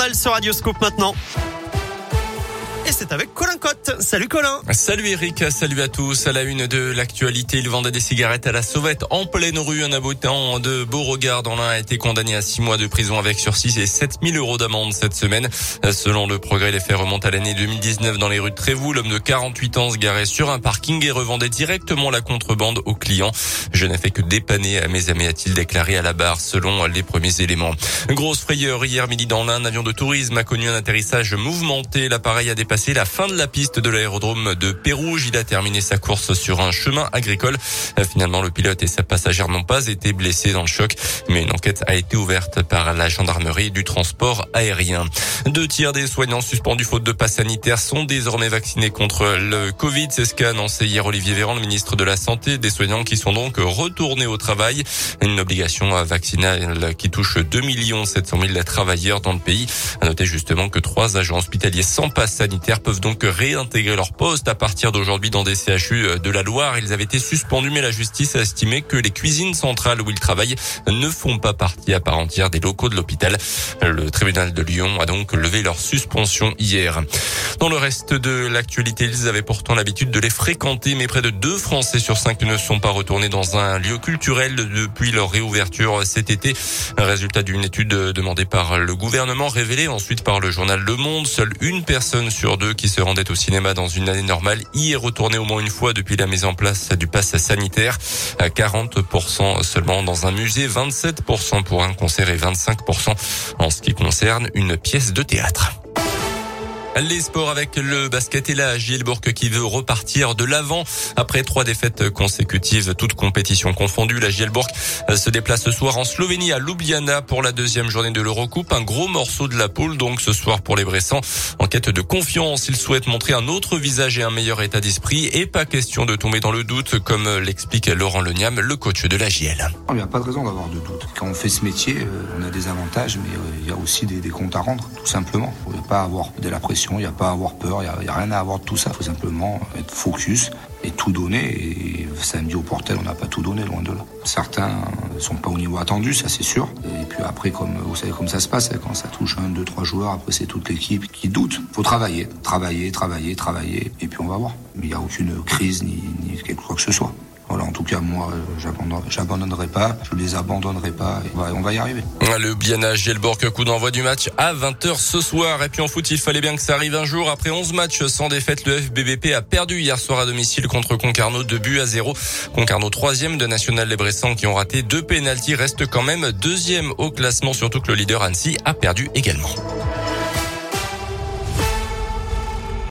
journal sur Radioscope maintenant. Et c'est avec Colin Cotte. Salut Colin. Salut Eric, salut à tous. À la une de l'actualité, il vendait des cigarettes à la sauvette en pleine rue. Un habitant de Beauregard dans l'un a été condamné à six mois de prison avec sursis et 7000 euros d'amende cette semaine. Selon le progrès, les faits remontent à l'année 2019 dans les rues de Trévoux. L'homme de 48 ans se garait sur un parking et revendait directement la contrebande aux clients. Je n'ai fait que dépanner à mes amis, a-t-il déclaré à la barre selon les premiers éléments. Grosse frayeur hier midi dans l'un, un avion de tourisme a connu un atterrissage mouvementé. L'appareil a dépassé c'est la fin de la piste de l'aérodrome de Pérouge. Il a terminé sa course sur un chemin agricole. Finalement, le pilote et sa passagère n'ont pas été blessés dans le choc, mais une enquête a été ouverte par la gendarmerie du transport aérien. Deux tiers des soignants suspendus faute de passe sanitaire sont désormais vaccinés contre le Covid. C'est ce qu'a annoncé hier Olivier Véran, le ministre de la Santé. Des soignants qui sont donc retournés au travail. Une obligation vaccinale qui touche 2 700 000 travailleurs dans le pays. À noter justement que trois agents hospitaliers sans passe sanitaire peuvent donc réintégrer leur poste à partir d'aujourd'hui dans des CHU de la Loire. Ils avaient été suspendus, mais la justice a estimé que les cuisines centrales où ils travaillent ne font pas partie à part entière des locaux de l'hôpital. Le tribunal de Lyon a donc levé leur suspension hier. Dans le reste de l'actualité, ils avaient pourtant l'habitude de les fréquenter, mais près de deux Français sur cinq ne sont pas retournés dans un lieu culturel depuis leur réouverture cet été. Un résultat d'une étude demandée par le gouvernement, révélée ensuite par le journal Le Monde. Seule une personne sur qui se rendaient au cinéma dans une année normale y est retourné au moins une fois depuis la mise en place du pass sanitaire. 40% seulement dans un musée, 27% pour un concert et 25% en ce qui concerne une pièce de théâtre. Les sports avec le basket et la Gilbourg qui veut repartir de l'avant après trois défaites consécutives, toutes compétitions confondues. La Gielbourg se déplace ce soir en Slovénie à Ljubljana pour la deuxième journée de l'Eurocoupe. Un gros morceau de la poule donc ce soir pour les Bressans. En quête de confiance, ils souhaitent montrer un autre visage et un meilleur état d'esprit et pas question de tomber dans le doute comme l'explique Laurent Leniam, le coach de la JL. Il n'y a pas de raison d'avoir de doute. Quand on fait ce métier, euh, on a des avantages, mais euh, il y a aussi des, comptes à rendre, tout simplement. Pas avoir de la pression il n'y a pas à avoir peur, il n'y a, rien à avoir de tout ça. Il faut simplement être focus et tout donner. Et samedi au portel, on n'a pas tout donné, loin de là. Certains ne sont pas au niveau attendu, ça c'est sûr. Et puis après, comme vous savez comme ça se passe, quand ça touche un, deux, trois joueurs, après c'est toute l'équipe qui doute. Il faut travailler, travailler, travailler, travailler, et puis on va voir. Il n'y a aucune crise ni, ni chose que ce soit. Voilà, en tout cas, moi, j'abandonnerai pas, je les abandonnerai pas, et on va y arriver. Le Biana Gelborg, coup d'envoi du match à 20h ce soir. Et puis en foot, il fallait bien que ça arrive un jour. Après 11 matchs sans défaite, le FBBP a perdu hier soir à domicile contre Concarneau, 2 buts à 0. Concarneau, troisième de National Les Bressans qui ont raté deux pénalties, reste quand même deuxième au classement, surtout que le leader Annecy a perdu également.